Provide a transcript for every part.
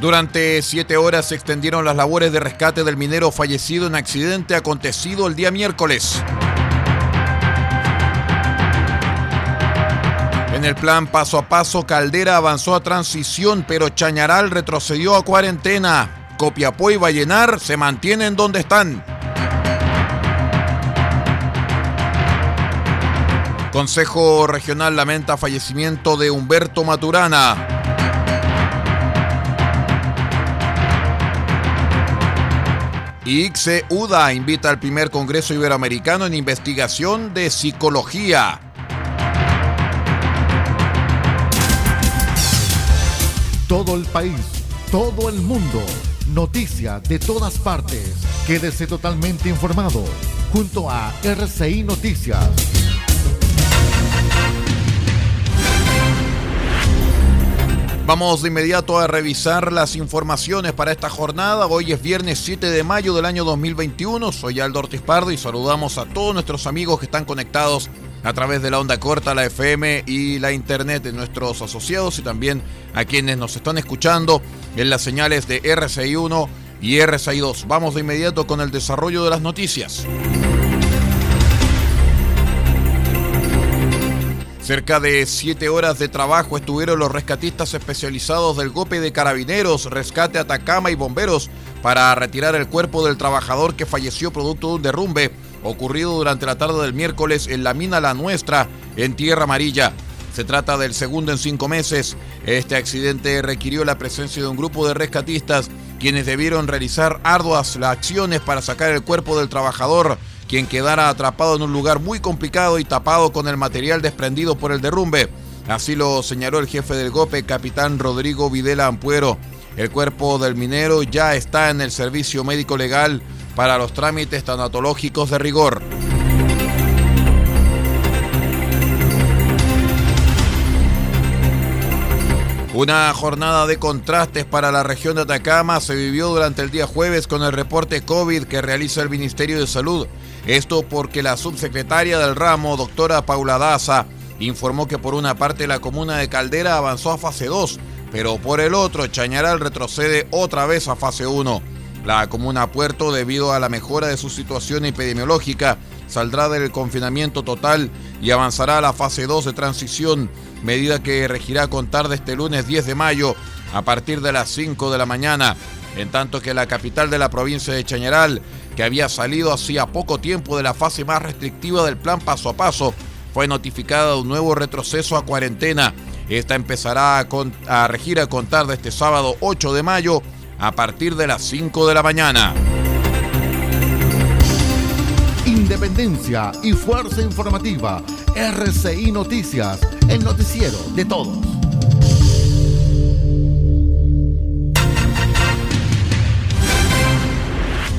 Durante siete horas se extendieron las labores de rescate del minero fallecido en accidente acontecido el día miércoles. En el plan paso a paso, Caldera avanzó a transición, pero Chañaral retrocedió a cuarentena. Copiapó y Vallenar se mantienen donde están. Consejo Regional lamenta fallecimiento de Humberto Maturana. ICE UDA invita al primer Congreso Iberoamericano en investigación de psicología. Todo el país, todo el mundo, noticias de todas partes. Quédese totalmente informado junto a RCI Noticias. Vamos de inmediato a revisar las informaciones para esta jornada. Hoy es viernes 7 de mayo del año 2021. Soy Aldo Ortiz Pardo y saludamos a todos nuestros amigos que están conectados a través de la onda corta, la FM y la internet de nuestros asociados y también a quienes nos están escuchando en las señales de RCI 1 y RCI 2. Vamos de inmediato con el desarrollo de las noticias. Cerca de siete horas de trabajo estuvieron los rescatistas especializados del GOPE de Carabineros, Rescate Atacama y Bomberos para retirar el cuerpo del trabajador que falleció producto de un derrumbe ocurrido durante la tarde del miércoles en la mina La Nuestra, en Tierra Amarilla. Se trata del segundo en cinco meses. Este accidente requirió la presencia de un grupo de rescatistas quienes debieron realizar arduas acciones para sacar el cuerpo del trabajador quien quedara atrapado en un lugar muy complicado y tapado con el material desprendido por el derrumbe. Así lo señaló el jefe del GOPE, capitán Rodrigo Videla Ampuero. El cuerpo del minero ya está en el servicio médico legal para los trámites tanatológicos de rigor. Una jornada de contrastes para la región de Atacama se vivió durante el día jueves con el reporte COVID que realiza el Ministerio de Salud. Esto porque la subsecretaria del ramo, doctora Paula Daza, informó que por una parte la comuna de Caldera avanzó a fase 2, pero por el otro Chañaral retrocede otra vez a fase 1. La comuna Puerto, debido a la mejora de su situación epidemiológica, saldrá del confinamiento total y avanzará a la fase 2 de transición, medida que regirá a contar de este lunes 10 de mayo a partir de las 5 de la mañana, en tanto que la capital de la provincia de Chañaral que había salido hacía poco tiempo de la fase más restrictiva del plan paso a paso, fue notificada de un nuevo retroceso a cuarentena. Esta empezará a, regir a contar de este sábado 8 de mayo a partir de las 5 de la mañana. Independencia y fuerza informativa. RCI Noticias, el noticiero de todos.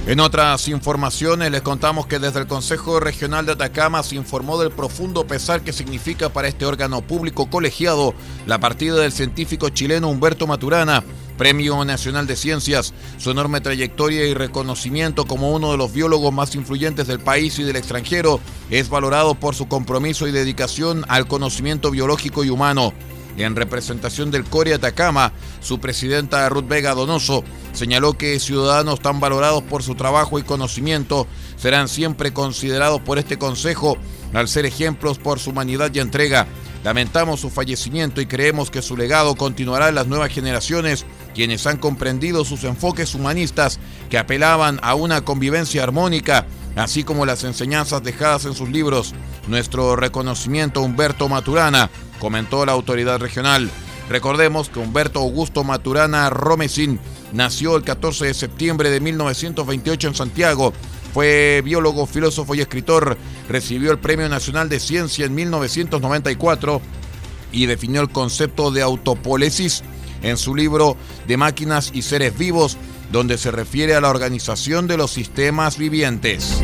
En otras informaciones les contamos que desde el Consejo Regional de Atacama se informó del profundo pesar que significa para este órgano público colegiado la partida del científico chileno Humberto Maturana, Premio Nacional de Ciencias. Su enorme trayectoria y reconocimiento como uno de los biólogos más influyentes del país y del extranjero es valorado por su compromiso y dedicación al conocimiento biológico y humano. En representación del CORE Atacama, su presidenta Ruth Vega Donoso señaló que ciudadanos tan valorados por su trabajo y conocimiento serán siempre considerados por este Consejo al ser ejemplos por su humanidad y entrega. Lamentamos su fallecimiento y creemos que su legado continuará en las nuevas generaciones, quienes han comprendido sus enfoques humanistas que apelaban a una convivencia armónica, así como las enseñanzas dejadas en sus libros. Nuestro reconocimiento Humberto Maturana, comentó la autoridad regional. Recordemos que Humberto Augusto Maturana Romesín nació el 14 de septiembre de 1928 en Santiago. Fue biólogo, filósofo y escritor. Recibió el Premio Nacional de Ciencia en 1994 y definió el concepto de autopolesis en su libro De máquinas y seres vivos, donde se refiere a la organización de los sistemas vivientes.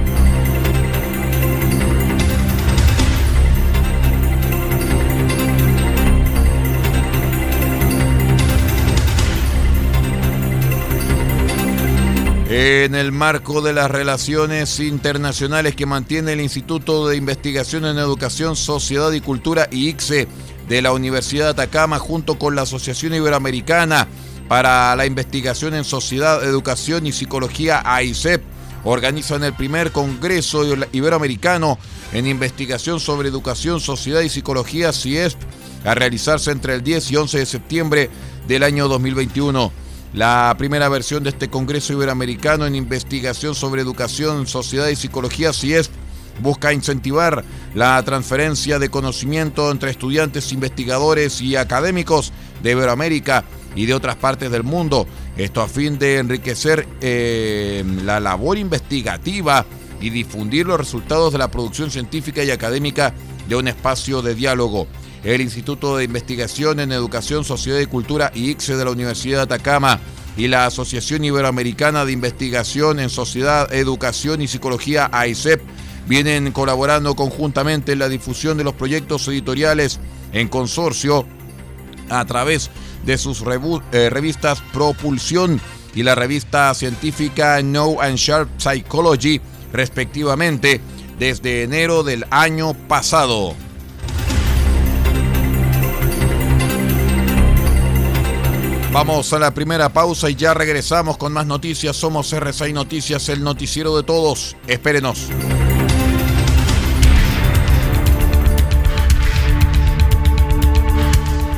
En el marco de las relaciones internacionales que mantiene el Instituto de Investigación en Educación, Sociedad y Cultura IICSE de la Universidad de Atacama junto con la Asociación Iberoamericana para la Investigación en Sociedad, Educación y Psicología AICEP, organizan el primer Congreso Iberoamericano en Investigación sobre Educación, Sociedad y Psicología CIESP a realizarse entre el 10 y 11 de septiembre del año 2021. La primera versión de este Congreso Iberoamericano en Investigación sobre Educación, Sociedad y Psicología CIESP busca incentivar la transferencia de conocimiento entre estudiantes, investigadores y académicos de Iberoamérica y de otras partes del mundo. Esto a fin de enriquecer eh, la labor investigativa y difundir los resultados de la producción científica y académica de un espacio de diálogo. El Instituto de Investigación en Educación, Sociedad y Cultura IICSE de la Universidad de Atacama y la Asociación Iberoamericana de Investigación en Sociedad, Educación y Psicología AICEP vienen colaborando conjuntamente en la difusión de los proyectos editoriales en consorcio a través de sus eh, revistas Propulsión y la revista científica No and Sharp Psychology, respectivamente, desde enero del año pasado. Vamos a la primera pausa y ya regresamos con más noticias. Somos RSI Noticias, el noticiero de todos. Espérenos.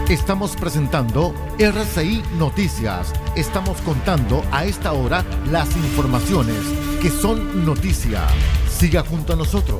Estamos presentando RCI Noticias. Estamos contando a esta hora las informaciones que son noticia. Siga junto a nosotros.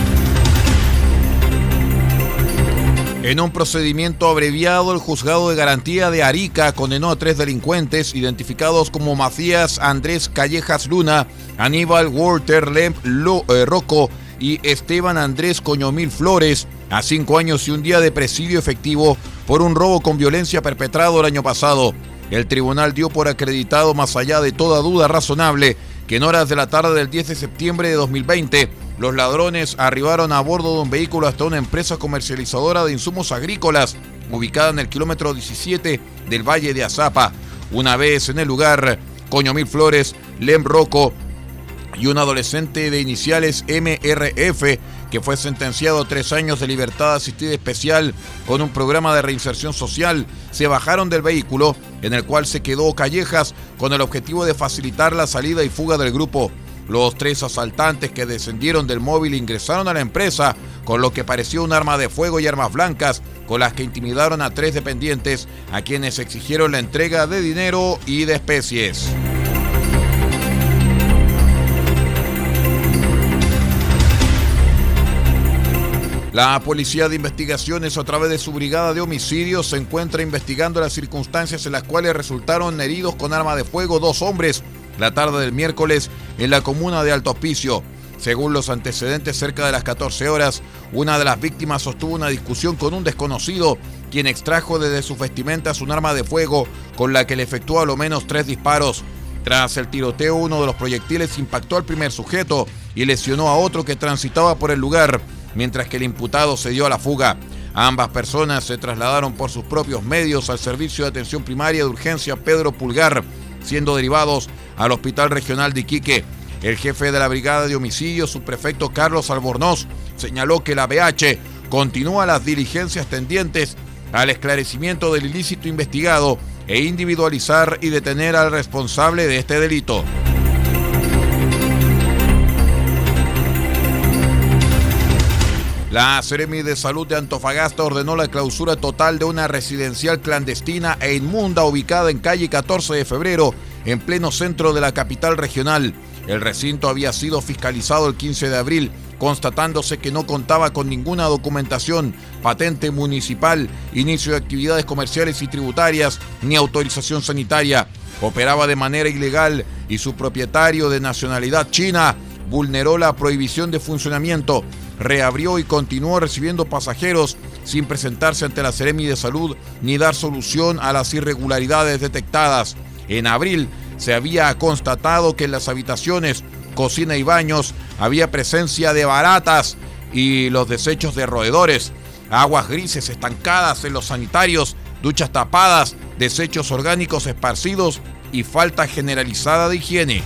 En un procedimiento abreviado, el juzgado de garantía de Arica condenó a tres delincuentes identificados como Macías Andrés Callejas Luna, Aníbal Walter Lemp eh, Rocco y Esteban Andrés Coñomil Flores a cinco años y un día de presidio efectivo por un robo con violencia perpetrado el año pasado. El tribunal dio por acreditado, más allá de toda duda razonable, que en horas de la tarde del 10 de septiembre de 2020, los ladrones arribaron a bordo de un vehículo hasta una empresa comercializadora de insumos agrícolas ubicada en el kilómetro 17 del Valle de Azapa. Una vez en el lugar, Coño Mil Flores, Lem Rocco y un adolescente de iniciales MRF que fue sentenciado a tres años de libertad asistida especial con un programa de reinserción social, se bajaron del vehículo en el cual se quedó Callejas con el objetivo de facilitar la salida y fuga del grupo. Los tres asaltantes que descendieron del móvil ingresaron a la empresa con lo que pareció un arma de fuego y armas blancas, con las que intimidaron a tres dependientes a quienes exigieron la entrega de dinero y de especies. La Policía de Investigaciones, a través de su brigada de homicidios, se encuentra investigando las circunstancias en las cuales resultaron heridos con arma de fuego dos hombres la tarde del miércoles en la comuna de Alto Hospicio. Según los antecedentes, cerca de las 14 horas, una de las víctimas sostuvo una discusión con un desconocido, quien extrajo desde sus vestimentas un arma de fuego con la que le efectuó a lo menos tres disparos. Tras el tiroteo, uno de los proyectiles impactó al primer sujeto y lesionó a otro que transitaba por el lugar, mientras que el imputado se dio a la fuga. Ambas personas se trasladaron por sus propios medios al Servicio de Atención Primaria de Urgencia Pedro Pulgar, siendo derivados al Hospital Regional de Iquique. El jefe de la Brigada de Homicidios, subprefecto Carlos Albornoz, señaló que la BH continúa las diligencias tendientes al esclarecimiento del ilícito investigado e individualizar y detener al responsable de este delito. La Seremi de Salud de Antofagasta ordenó la clausura total de una residencial clandestina e inmunda ubicada en calle 14 de febrero, en pleno centro de la capital regional. El recinto había sido fiscalizado el 15 de abril, constatándose que no contaba con ninguna documentación, patente municipal, inicio de actividades comerciales y tributarias, ni autorización sanitaria. Operaba de manera ilegal y su propietario de nacionalidad china vulneró la prohibición de funcionamiento reabrió y continuó recibiendo pasajeros sin presentarse ante la Seremi de Salud ni dar solución a las irregularidades detectadas. En abril se había constatado que en las habitaciones, cocina y baños había presencia de baratas y los desechos de roedores, aguas grises estancadas en los sanitarios, duchas tapadas, desechos orgánicos esparcidos y falta generalizada de higiene.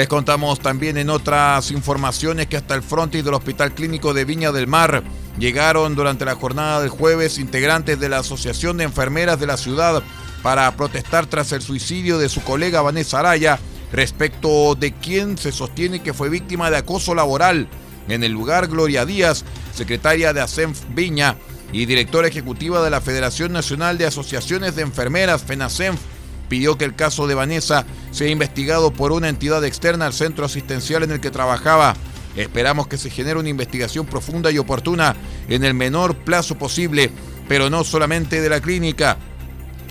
Les contamos también en otras informaciones que hasta el frontis del Hospital Clínico de Viña del Mar llegaron durante la jornada del jueves integrantes de la Asociación de Enfermeras de la ciudad para protestar tras el suicidio de su colega Vanessa Araya respecto de quien se sostiene que fue víctima de acoso laboral. En el lugar, Gloria Díaz, secretaria de ASENF Viña, y directora ejecutiva de la Federación Nacional de Asociaciones de Enfermeras, FENACENF, pidió que el caso de Vanessa sea investigado por una entidad externa al centro asistencial en el que trabajaba. Esperamos que se genere una investigación profunda y oportuna en el menor plazo posible, pero no solamente de la clínica.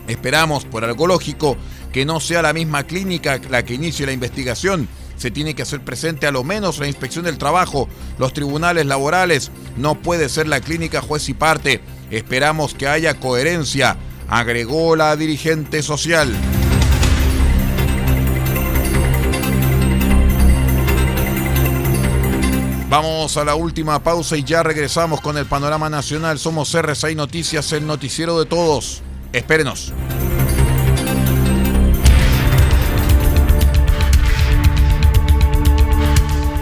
Esperamos, por algo lógico, que no sea la misma clínica la que inicie la investigación. Se tiene que hacer presente a lo menos la inspección del trabajo, los tribunales laborales. No puede ser la clínica juez y parte. Esperamos que haya coherencia, agregó la dirigente social. Vamos a la última pausa y ya regresamos con el panorama nacional. Somos R6 Noticias, el noticiero de todos. Espérenos.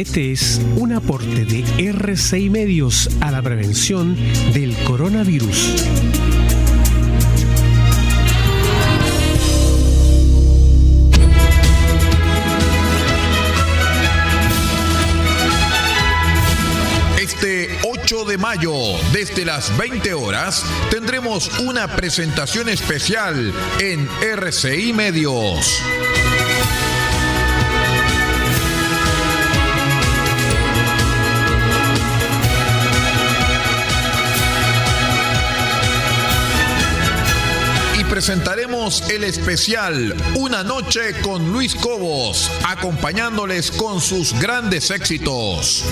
Este es un aporte de R6 Medios a la prevención del coronavirus. Este 8 de mayo, desde las 20 horas, tendremos una presentación especial en RCI Medios. Presentaremos el especial Una noche con Luis Cobos, acompañándoles con sus grandes éxitos.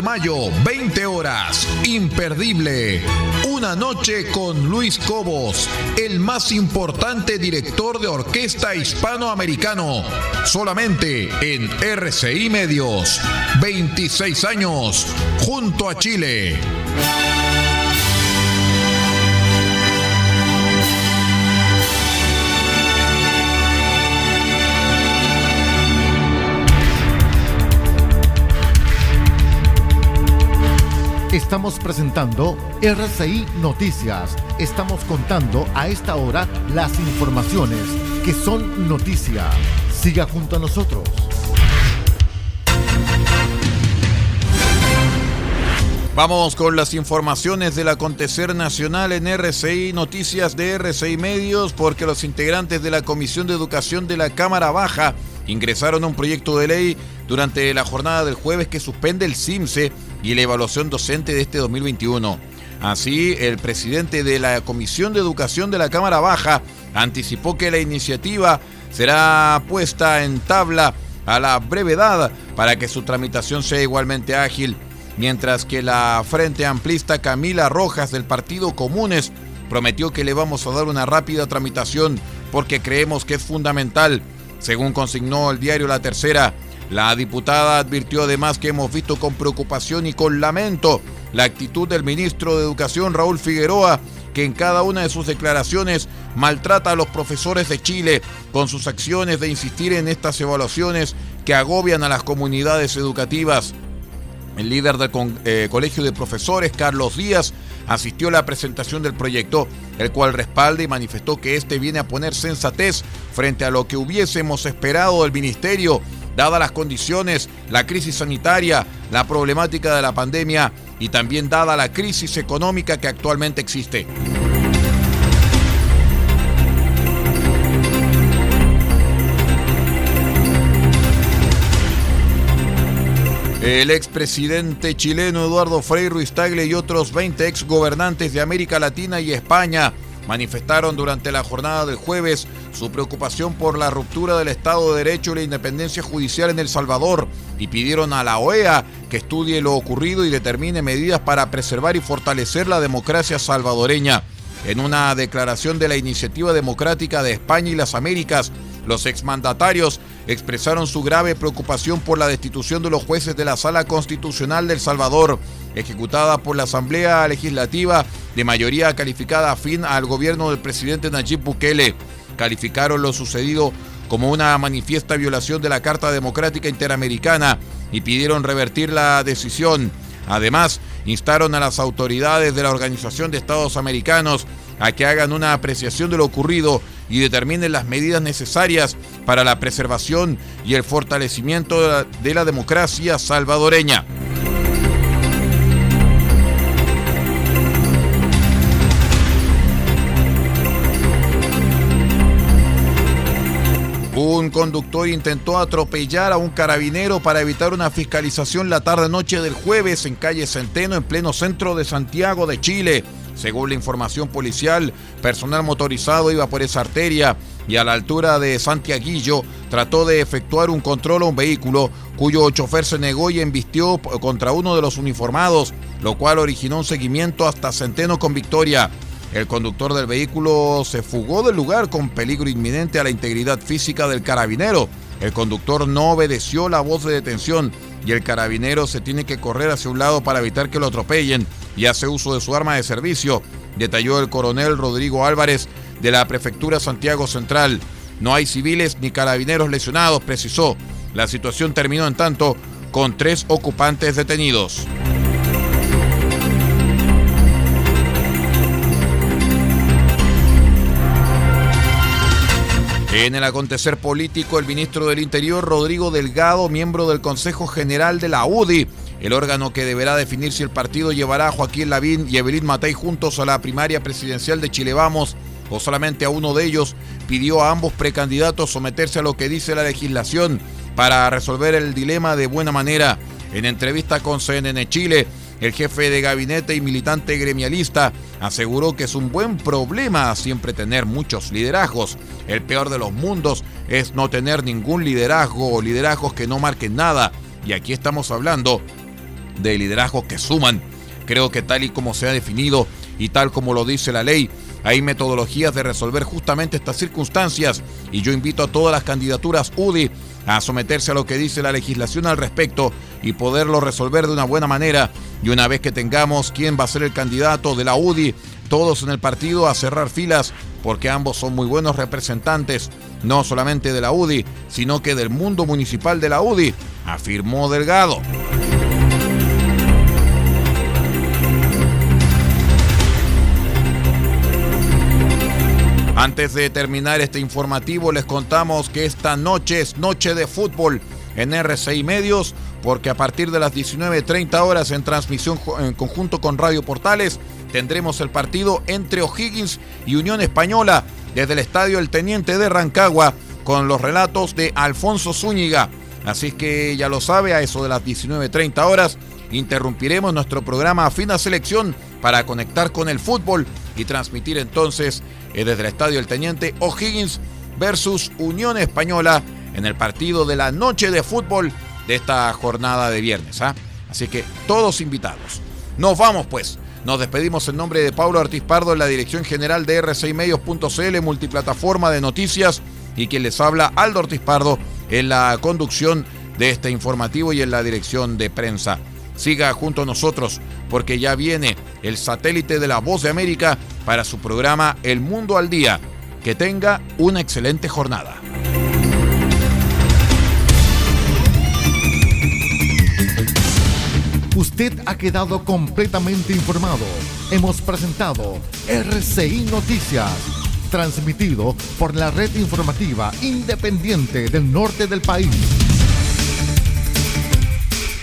De mayo, 20 horas, imperdible. Una noche con Luis Cobos, el más importante director de orquesta hispanoamericano, solamente en RCI Medios. 26 años, junto a Chile. Estamos presentando RCI Noticias. Estamos contando a esta hora las informaciones que son noticia. Siga junto a nosotros. Vamos con las informaciones del acontecer nacional en RCI Noticias de RCI Medios porque los integrantes de la Comisión de Educación de la Cámara Baja ingresaron a un proyecto de ley durante la jornada del jueves que suspende el CIMSE y la evaluación docente de este 2021. Así, el presidente de la Comisión de Educación de la Cámara Baja anticipó que la iniciativa será puesta en tabla a la brevedad para que su tramitación sea igualmente ágil, mientras que la Frente Amplista Camila Rojas del Partido Comunes prometió que le vamos a dar una rápida tramitación porque creemos que es fundamental. Según consignó el diario La Tercera, la diputada advirtió además que hemos visto con preocupación y con lamento la actitud del ministro de Educación Raúl Figueroa, que en cada una de sus declaraciones maltrata a los profesores de Chile con sus acciones de insistir en estas evaluaciones que agobian a las comunidades educativas. El líder del eh, Colegio de Profesores, Carlos Díaz, asistió a la presentación del proyecto, el cual respalda y manifestó que este viene a poner sensatez frente a lo que hubiésemos esperado del ministerio dadas las condiciones, la crisis sanitaria, la problemática de la pandemia y también dada la crisis económica que actualmente existe. El expresidente chileno Eduardo Frei Ruiz Tagle y otros 20 exgobernantes de América Latina y España manifestaron durante la jornada del jueves su preocupación por la ruptura del Estado de Derecho y la independencia judicial en El Salvador y pidieron a la OEA que estudie lo ocurrido y determine medidas para preservar y fortalecer la democracia salvadoreña. En una declaración de la Iniciativa Democrática de España y las Américas, los exmandatarios expresaron su grave preocupación por la destitución de los jueces de la Sala Constitucional del Salvador, ejecutada por la Asamblea Legislativa de mayoría calificada afín al gobierno del presidente Nayib Bukele. Calificaron lo sucedido como una manifiesta violación de la Carta Democrática Interamericana y pidieron revertir la decisión. Además, instaron a las autoridades de la Organización de Estados Americanos a que hagan una apreciación de lo ocurrido y determinen las medidas necesarias para la preservación y el fortalecimiento de la, democracia salvadoreña. Un conductor intentó atropellar a un carabinero para evitar una fiscalización la tarde-noche del jueves en calle Centeno, en pleno centro de Santiago de Chile. Según la información policial, personal motorizado iba por esa arteria y a la altura de Santiaguillo trató de efectuar un control a un vehículo cuyo chofer se negó y embistió contra uno de los uniformados, lo cual originó un seguimiento hasta Centeno con Victoria. El conductor del vehículo se fugó del lugar con peligro inminente a la integridad física del carabinero. El conductor no obedeció la voz de detención y el carabinero se tiene que correr hacia un lado para evitar que lo atropellen y hace uso de su arma de servicio, detalló el coronel Rodrigo Álvarez de la Prefectura Santiago Central. No hay civiles ni carabineros lesionados, precisó. La situación terminó en tanto con tres ocupantes detenidos. En el acontecer político, el ministro del Interior, Rodrigo Delgado, miembro del Consejo General de la UDI, el órgano que deberá definir si el partido llevará a Joaquín Lavín y Evelyn Matei juntos a la primaria presidencial de Chile Vamos o solamente a uno de ellos, pidió a ambos precandidatos someterse a lo que dice la legislación para resolver el dilema de buena manera. En entrevista con CNN Chile, el jefe de gabinete y militante gremialista aseguró que es un buen problema siempre tener muchos liderazgos. El peor de los mundos es no tener ningún liderazgo o liderazgos que no marquen nada. Y aquí estamos hablando de liderazgos que suman. Creo que tal y como se ha definido y tal como lo dice la ley, hay metodologías de resolver justamente estas circunstancias y yo invito a todas las candidaturas UDI a someterse a lo que dice la legislación al respecto y poderlo resolver de una buena manera. Y una vez que tengamos quién va a ser el candidato de la UDI, todos en el partido a cerrar filas, porque ambos son muy buenos representantes, no solamente de la UDI, sino que del mundo municipal de la UDI, afirmó Delgado. Antes de terminar este informativo, les contamos que esta noche es noche de fútbol en RCI Medios, porque a partir de las 19.30 horas en transmisión en conjunto con Radio Portales, tendremos el partido entre O'Higgins y Unión Española desde el Estadio El Teniente de Rancagua, con los relatos de Alfonso Zúñiga. Así que ya lo sabe, a eso de las 19.30 horas, interrumpiremos nuestro programa Fina Selección para conectar con el fútbol y transmitir entonces eh, desde el Estadio El Teniente O'Higgins versus Unión Española en el partido de la noche de fútbol de esta jornada de viernes. ¿ah? Así que todos invitados. Nos vamos pues. Nos despedimos en nombre de Pablo Ortiz Pardo en la dirección general de r6medios.cl, multiplataforma de noticias, y quien les habla, Aldo Ortiz Pardo, en la conducción de este informativo y en la dirección de prensa. Siga junto a nosotros porque ya viene el satélite de la Voz de América para su programa El Mundo al Día. Que tenga una excelente jornada. Usted ha quedado completamente informado. Hemos presentado RCI Noticias, transmitido por la red informativa independiente del norte del país.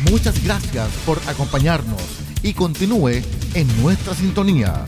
Muchas gracias por acompañarnos y continúe en nuestra sintonía.